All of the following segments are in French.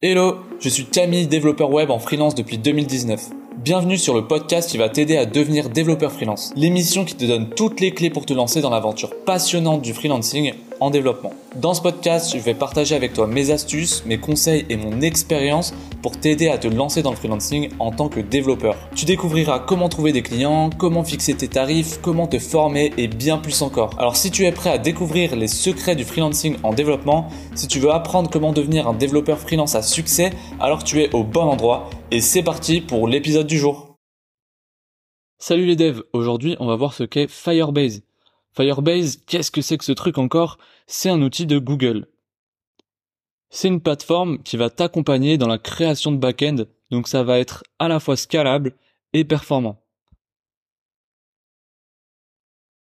Hello, je suis Camille, développeur web en freelance depuis 2019. Bienvenue sur le podcast qui va t'aider à devenir développeur freelance. L'émission qui te donne toutes les clés pour te lancer dans l'aventure passionnante du freelancing en développement. Dans ce podcast, je vais partager avec toi mes astuces, mes conseils et mon expérience pour t'aider à te lancer dans le freelancing en tant que développeur. Tu découvriras comment trouver des clients, comment fixer tes tarifs, comment te former et bien plus encore. Alors si tu es prêt à découvrir les secrets du freelancing en développement, si tu veux apprendre comment devenir un développeur freelance à succès, alors tu es au bon endroit et c'est parti pour l'épisode du jour. Salut les devs, aujourd'hui on va voir ce qu'est Firebase. Firebase, qu'est-ce que c'est que ce truc encore? C'est un outil de Google. C'est une plateforme qui va t'accompagner dans la création de back-end, donc ça va être à la fois scalable et performant.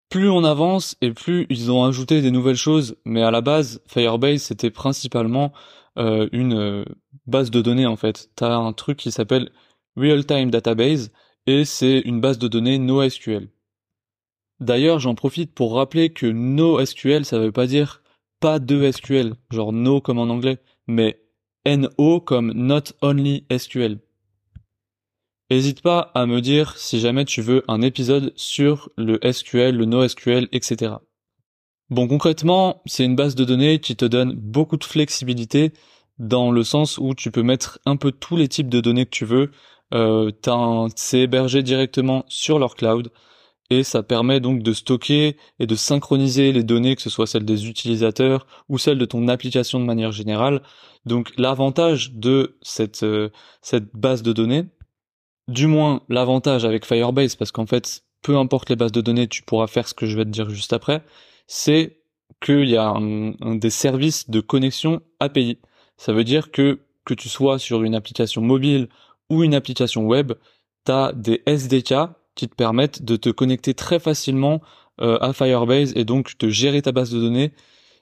Plus on avance et plus ils ont ajouté des nouvelles choses, mais à la base, Firebase c'était principalement euh, une euh, base de données en fait. T'as un truc qui s'appelle Real Time Database et c'est une base de données NoSQL. D'ailleurs, j'en profite pour rappeler que NoSQL, ça veut pas dire pas de SQL, genre no comme en anglais, mais NO comme not only SQL. N'hésite pas à me dire si jamais tu veux un épisode sur le SQL, le NoSQL, etc. Bon, concrètement, c'est une base de données qui te donne beaucoup de flexibilité dans le sens où tu peux mettre un peu tous les types de données que tu veux. Euh, c'est hébergé directement sur leur cloud et ça permet donc de stocker et de synchroniser les données, que ce soit celles des utilisateurs ou celles de ton application de manière générale. Donc l'avantage de cette, euh, cette base de données, du moins l'avantage avec Firebase, parce qu'en fait, peu importe les bases de données, tu pourras faire ce que je vais te dire juste après, c'est qu'il y a des services de connexion API. Ça veut dire que que tu sois sur une application mobile ou une application web, tu as des SDK qui te permettent de te connecter très facilement euh, à Firebase et donc de gérer ta base de données.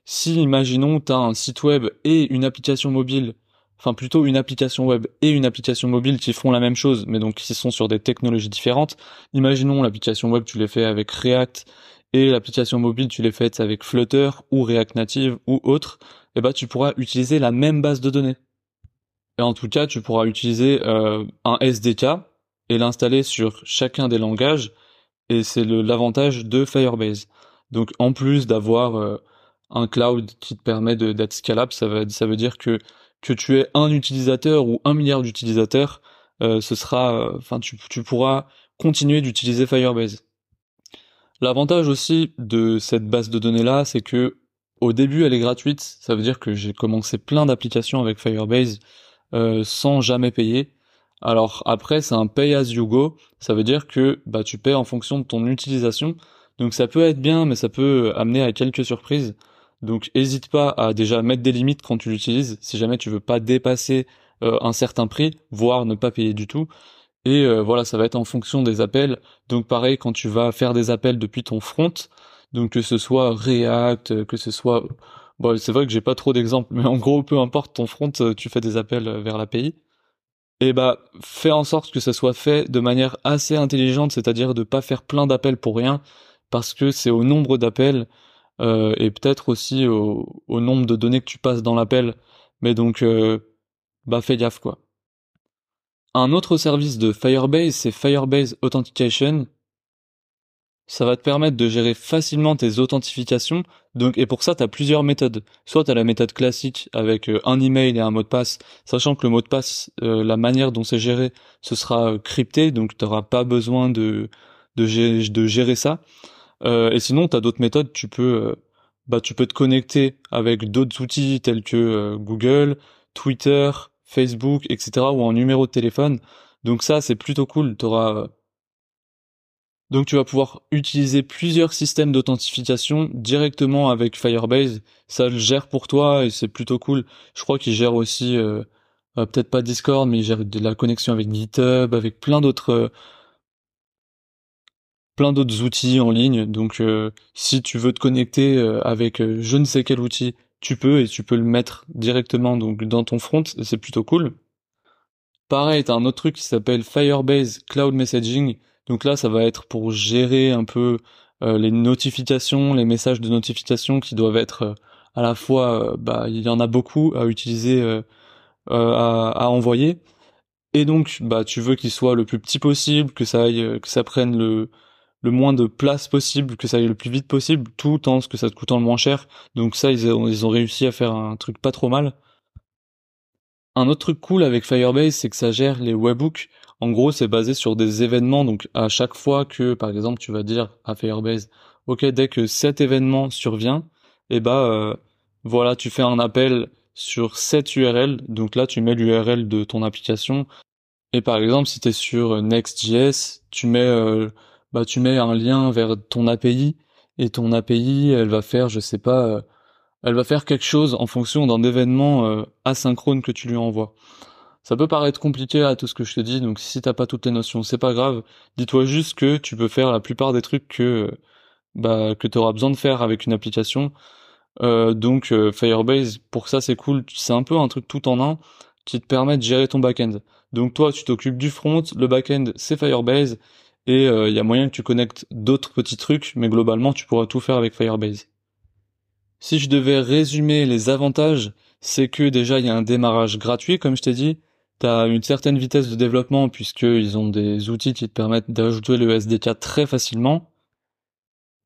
Si, imaginons, tu as un site web et une application mobile, enfin plutôt une application web et une application mobile qui font la même chose, mais donc qui sont sur des technologies différentes. Imaginons l'application web, tu l'as fait avec React et l'application mobile, tu l'as faite avec Flutter ou React Native ou autre. Et eh ben, tu pourras utiliser la même base de données. Et en tout cas, tu pourras utiliser euh, un SDK et l'installer sur chacun des langages. Et c'est l'avantage de Firebase. Donc en plus d'avoir euh, un cloud qui te permet d'être scalable, ça veut, dire que que tu aies un utilisateur ou un milliard d'utilisateurs, euh, ce sera, enfin tu, pourras continuer d'utiliser Firebase. L'avantage aussi de cette base de données là, c'est que au début elle est gratuite, ça veut dire que j'ai commencé plein d'applications avec Firebase euh, sans jamais payer. Alors après, c'est un pay as you go. Ça veut dire que bah tu paies en fonction de ton utilisation. Donc ça peut être bien, mais ça peut amener à quelques surprises. Donc hésite pas à déjà mettre des limites quand tu l'utilises. Si jamais tu veux pas dépasser euh, un certain prix, voire ne pas payer du tout. Et euh, voilà, ça va être en fonction des appels. Donc pareil, quand tu vas faire des appels depuis ton front, donc que ce soit React, que ce soit Bon, c'est vrai que j'ai pas trop d'exemples, mais en gros, peu importe ton front, euh, tu fais des appels euh, vers l'API. Et bah, fais en sorte que ça soit fait de manière assez intelligente, c'est-à-dire de pas faire plein d'appels pour rien, parce que c'est au nombre d'appels euh, et peut-être aussi au, nombre de données que tu passes dans l'appel. Mais donc, bah, fais gaffe quoi. Un autre service de Firebase, c'est Firebase Authentication, ça va te permettre de gérer facilement tes authentifications. Donc, et pour ça, tu as plusieurs méthodes. Soit tu as la méthode classique avec euh, un email et un mot de passe, sachant que le mot de passe, euh, la manière dont c'est géré, ce sera euh, crypté, donc tu n'auras pas besoin de, de, gérer, ça. et sinon, tu as d'autres méthodes. Tu peux, bah, tu peux te connecter avec d'autres outils tels que Google, Twitter, Facebook, etc. ou en numéro de téléphone. Donc ça, c'est plutôt cool. Tu donc tu vas pouvoir utiliser plusieurs systèmes d'authentification directement avec Firebase. Ça le gère pour toi et c'est plutôt cool. Je crois qu'il gère aussi, euh, euh, peut-être pas Discord, mais il gère de la connexion avec GitHub, avec plein d'autres, euh, plein d'autres outils en ligne. Donc si tu veux te connecter avec je ne sais quel outil, tu peux et tu peux le mettre directement donc dans ton front. C'est plutôt cool. Pareil, t'as un autre truc qui s'appelle Firebase Cloud Messaging donc là, ça va être pour gérer un peu euh, les notifications, les messages de notification qui doivent être euh, à la fois, euh, bah, il y en a beaucoup à utiliser à, envoyer. Et donc, bah, tu veux qu'il soit le plus petit possible, que ça aille, que ça prenne le, le moins de place possible, que ça aille le plus vite possible, tout en ce que ça te coûtant le moins cher. Donc ça, ils ont, ils ont réussi à faire un truc pas trop mal. Un autre truc cool avec Firebase, c'est que ça gère les webhooks. En gros, c'est basé sur des événements. Donc, à chaque fois que, par exemple, tu vas dire à Firebase, OK, dès que cet événement survient, eh bah, euh, voilà, tu fais un appel sur cette URL. Donc là, tu mets l'URL de ton application. Et par exemple, si tu es sur Next.js, tu mets, euh, bah, tu mets un lien vers ton API. Et ton API, elle va faire, je sais pas, euh, elle va faire quelque chose en fonction d'un événement asynchrone que tu lui envoies. Ça peut paraître compliqué à tout ce que je te dis, donc si t'as pas toutes les notions, c'est pas grave. Dis-toi juste que tu peux faire la plupart des trucs que bah que tu auras besoin de faire avec une application. Euh, donc euh, Firebase, pour ça c'est cool. C'est un peu un truc tout en un qui te permet de gérer ton backend. Donc toi, tu t'occupes du front, le backend c'est Firebase, et il y a moyen que tu connectes d'autres petits trucs, mais globalement tu pourras tout faire avec Firebase. Si je devais résumer les avantages, c'est que déjà il y a un démarrage gratuit, comme je t'ai dit. Tu as une certaine vitesse de développement puisqu'ils ont des outils qui te permettent d'ajouter le SDK très facilement.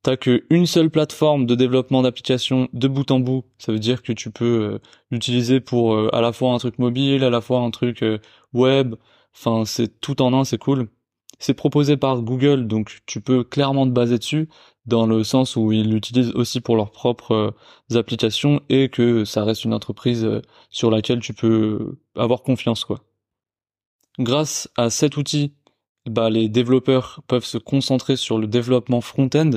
T'as qu'une seule plateforme de développement d'application de bout en bout. Ça veut dire que tu peux euh, l'utiliser pour euh, à la fois un truc mobile, à la fois un truc euh, web. Enfin, c'est tout en un, c'est cool. C'est proposé par Google, donc tu peux clairement te baser dessus dans le sens où ils l'utilisent aussi pour leurs propres euh, applications et que ça reste une entreprise euh, sur laquelle tu peux avoir confiance. Grâce à cet outil, bah, les développeurs peuvent se concentrer sur le développement front-end.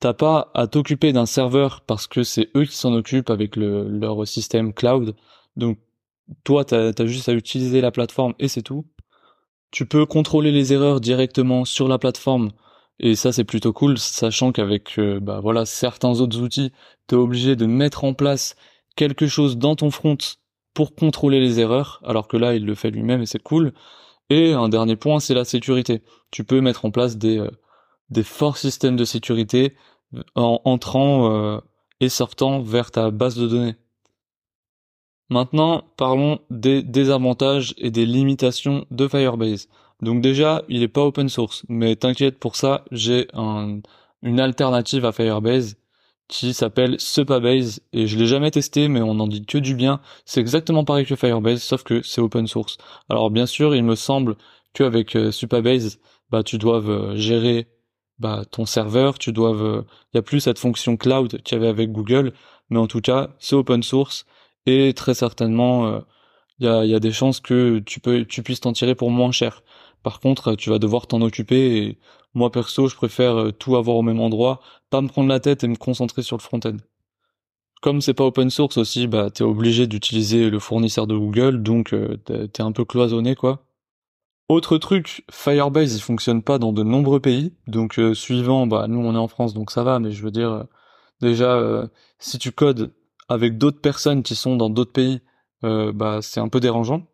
T'as pas à t'occuper d'un serveur parce que c'est eux qui s'en occupent avec le, leur système cloud. Donc toi, t'as as juste à utiliser la plateforme et c'est tout. Tu peux contrôler les erreurs directement sur la plateforme et ça, c'est plutôt cool, sachant qu'avec euh, bah, voilà certains autres outils, tu es obligé de mettre en place quelque chose dans ton front pour contrôler les erreurs, alors que là, il le fait lui-même et c'est cool. Et un dernier point, c'est la sécurité. Tu peux mettre en place des, euh, forts systèmes de sécurité euh, en entrant et sortant vers ta base de données. Maintenant, parlons des désavantages et des limitations de Firebase. Donc déjà, il est pas open source, mais t'inquiète pour ça, j'ai un, une alternative à Firebase qui s'appelle Supabase et je l'ai jamais testé mais on en dit que du bien. C'est exactement pareil que Firebase sauf que c'est open source. Alors bien sûr, il me semble qu'avec euh, Supabase, bah tu dois euh, gérer bah ton serveur, tu dois il y a plus cette fonction cloud qu'il y avait avec Google, mais en tout cas, c'est open source et très certainement euh, il y, a, des chances que tu puisses t'en tirer pour moins cher. Par contre, tu vas devoir t'en occuper moi perso, je préfère euh, tout avoir au même endroit, pas me prendre la tête et me concentrer sur le front-end. Comme c'est pas open source aussi, bah t'es obligé d'utiliser le fournisseur de Google, donc euh, t'es un peu cloisonné quoi. Autre truc, Firebase il fonctionne pas dans de nombreux pays, donc euh, suivant, bah nous on est en France donc ça va, mais je veux dire déjà si tu codes avec d'autres personnes qui sont dans d'autres pays, bah c'est un peu dérangeant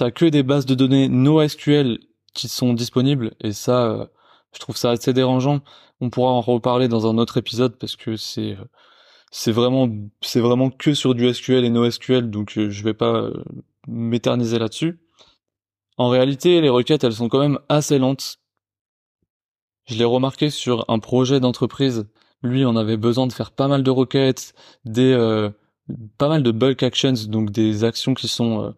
t'as que des bases de données NoSQL qui sont disponibles et ça, euh, je trouve ça assez dérangeant. On pourra en reparler dans un autre épisode parce que c'est euh, c'est vraiment c'est vraiment que sur du SQL et NoSQL donc euh, je vais pas m'éterniser là-dessus. En réalité, les requêtes elles sont quand même assez lentes. Je l'ai remarqué sur un projet d'entreprise. Lui, on avait besoin de faire pas mal de requêtes, des pas mal de bulk actions, donc des actions qui sont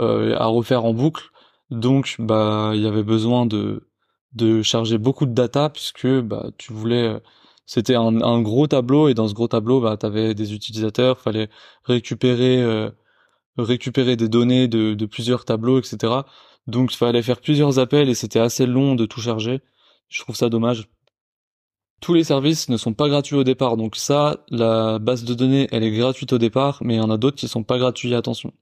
euh, à refaire en boucle. Donc, bah, il y avait besoin de de charger beaucoup de data puisque bah tu voulais euh, c'était un, un, gros tableau et dans ce gros tableau bah avais des utilisateurs fallait récupérer euh, récupérer des données de, de plusieurs tableaux etc donc fallait faire plusieurs appels et c'était assez long de tout charger. Je trouve ça dommage tous les services ne sont pas gratuits au départ donc ça la base de données elle est gratuite au départ mais il y en a d'autres qui sont pas gratuits attention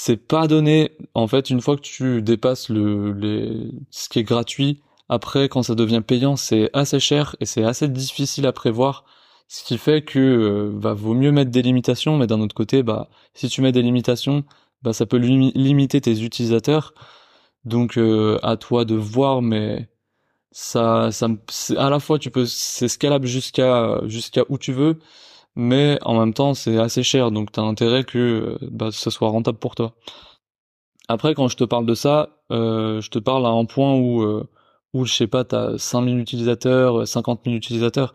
c'est pas donné. En fait, une fois que tu dépasses le, ce qui est gratuit, après, quand ça devient payant, c'est assez cher et c'est assez difficile à prévoir. Ce qui fait que euh, bah, vaut mieux mettre des limitations, mais d'un autre côté, bah si tu mets des limitations, bah ça peut limiter tes utilisateurs. Donc euh, à toi de voir, mais ça, ça, à la fois tu peux, c'est scalable jusqu'à jusqu'à où tu veux, mais en même temps c'est assez cher, donc t'as intérêt que bah, ça soit rentable pour toi. Après, quand je te parle de ça, euh, je te parle à un point où, euh, où je sais pas, t'as 5000 utilisateurs, 50 000 utilisateurs.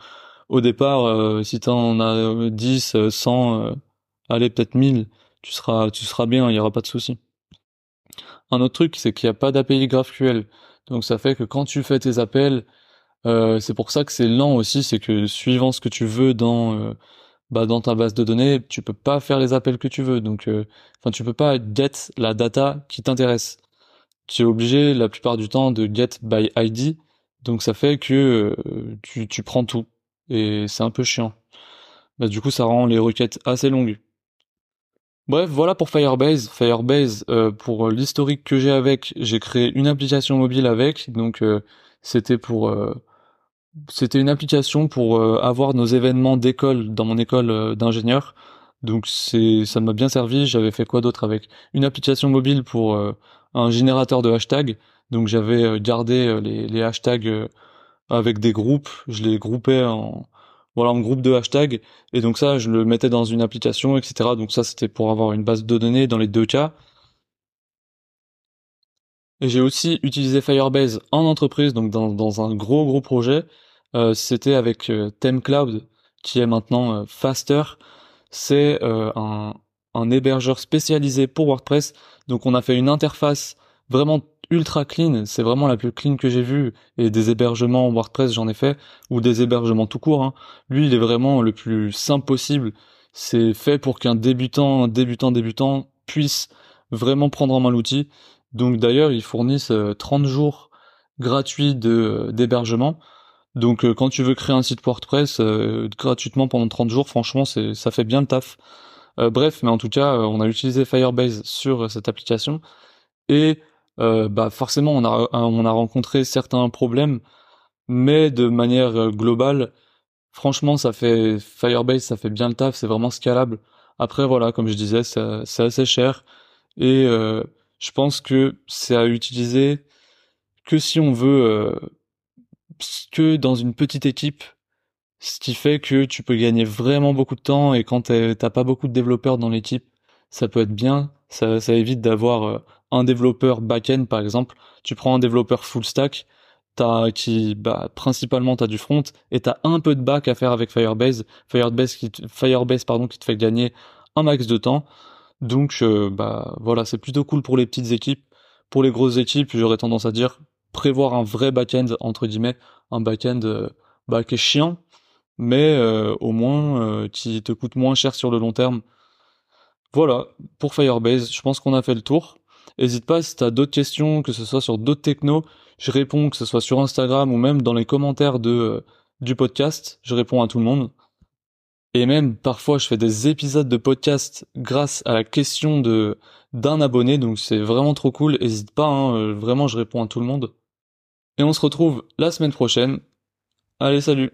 Au départ, euh, si t'en as 10, 100, allez, peut-être 1000, tu seras, tu seras bien, il y aura pas de souci. Un autre truc, c'est qu'il n'y a pas d'API GraphQL. Donc ça fait que quand tu fais tes appels, c'est pour ça que c'est lent aussi, c'est que suivant ce que tu veux dans bah dans ta base de données, tu peux pas faire les appels que tu veux. Donc, euh, enfin, tu peux pas get la data qui t'intéresse. Tu es obligé la plupart du temps de get by ID. Donc, ça fait que euh, tu, tu prends tout et c'est un peu chiant. Bah, du coup, ça rend les requêtes assez longues. Bref, voilà pour Firebase. Firebase, euh, pour l'historique que j'ai avec, j'ai créé une application mobile avec. Donc, c'était pour c'était une application pour euh, avoir nos événements d'école dans mon école euh, d'ingénieur. Donc c'est ça m'a bien servi. J'avais fait quoi d'autre avec? Une application mobile pour euh, un générateur de hashtags. Donc j'avais gardé les hashtags avec des groupes. Je les groupais en voilà en groupe de hashtags. Et donc ça, je le mettais dans une application, etc. Donc ça, c'était pour avoir une base de données dans les deux cas. Et j'ai aussi utilisé Firebase en entreprise, donc dans, un gros gros projet. Euh, c'était avec euh, ThemeCloud, qui est maintenant euh, Faster. C'est un, un hébergeur spécialisé pour WordPress. Donc on a fait une interface vraiment ultra clean. C'est vraiment la plus clean que j'ai vue. Et des hébergements WordPress, j'en ai fait, ou des hébergements tout court. Hein. Lui, il est vraiment le plus simple possible. C'est fait pour qu'un débutant, débutant, débutant puisse vraiment prendre en main l'outil. Donc d'ailleurs, ils fournissent 30 jours gratuits de d'hébergement. Donc euh, quand tu veux créer un site WordPress euh, gratuitement pendant 30 jours, franchement, ça fait bien le taf. Euh, bref, mais en tout cas, on a utilisé Firebase sur cette application et bah forcément on a on a rencontré certains problèmes, mais de manière globale, franchement, ça fait Firebase, ça fait bien le taf, c'est vraiment scalable. Après voilà, comme je disais, c'est assez cher et je pense que c'est à utiliser que si on veut que dans une petite équipe, ce qui fait que tu peux gagner vraiment beaucoup de temps et quand t'as pas beaucoup de développeurs dans l'équipe, ça peut être bien. Ça, ça évite d'avoir euh, un développeur back-end par exemple. Tu prends un développeur full stack, t'as qui bah principalement t'as du front et t'as un peu de back à faire avec Firebase. Firebase qui Firebase pardon qui te fait gagner un max de temps. Donc euh, bah voilà, c'est plutôt cool pour les petites équipes. Pour les grosses équipes, j'aurais tendance à dire prévoir un vrai back-end entre guillemets, un back-end euh, bah, qui est chiant, mais euh, au moins qui te coûte moins cher sur le long terme. Voilà pour Firebase. Je pense qu'on a fait le tour. N'hésite pas si tu as d'autres questions, que ce soit sur d'autres technos, je réponds, que ce soit sur Instagram ou même dans les commentaires de du podcast, je réponds à tout le monde. Et même parfois je fais des épisodes de podcast grâce à la question de d'un abonné, donc c'est vraiment trop cool. N'hésite pas, hein, vraiment je réponds à tout le monde. Et on se retrouve la semaine prochaine. Allez, salut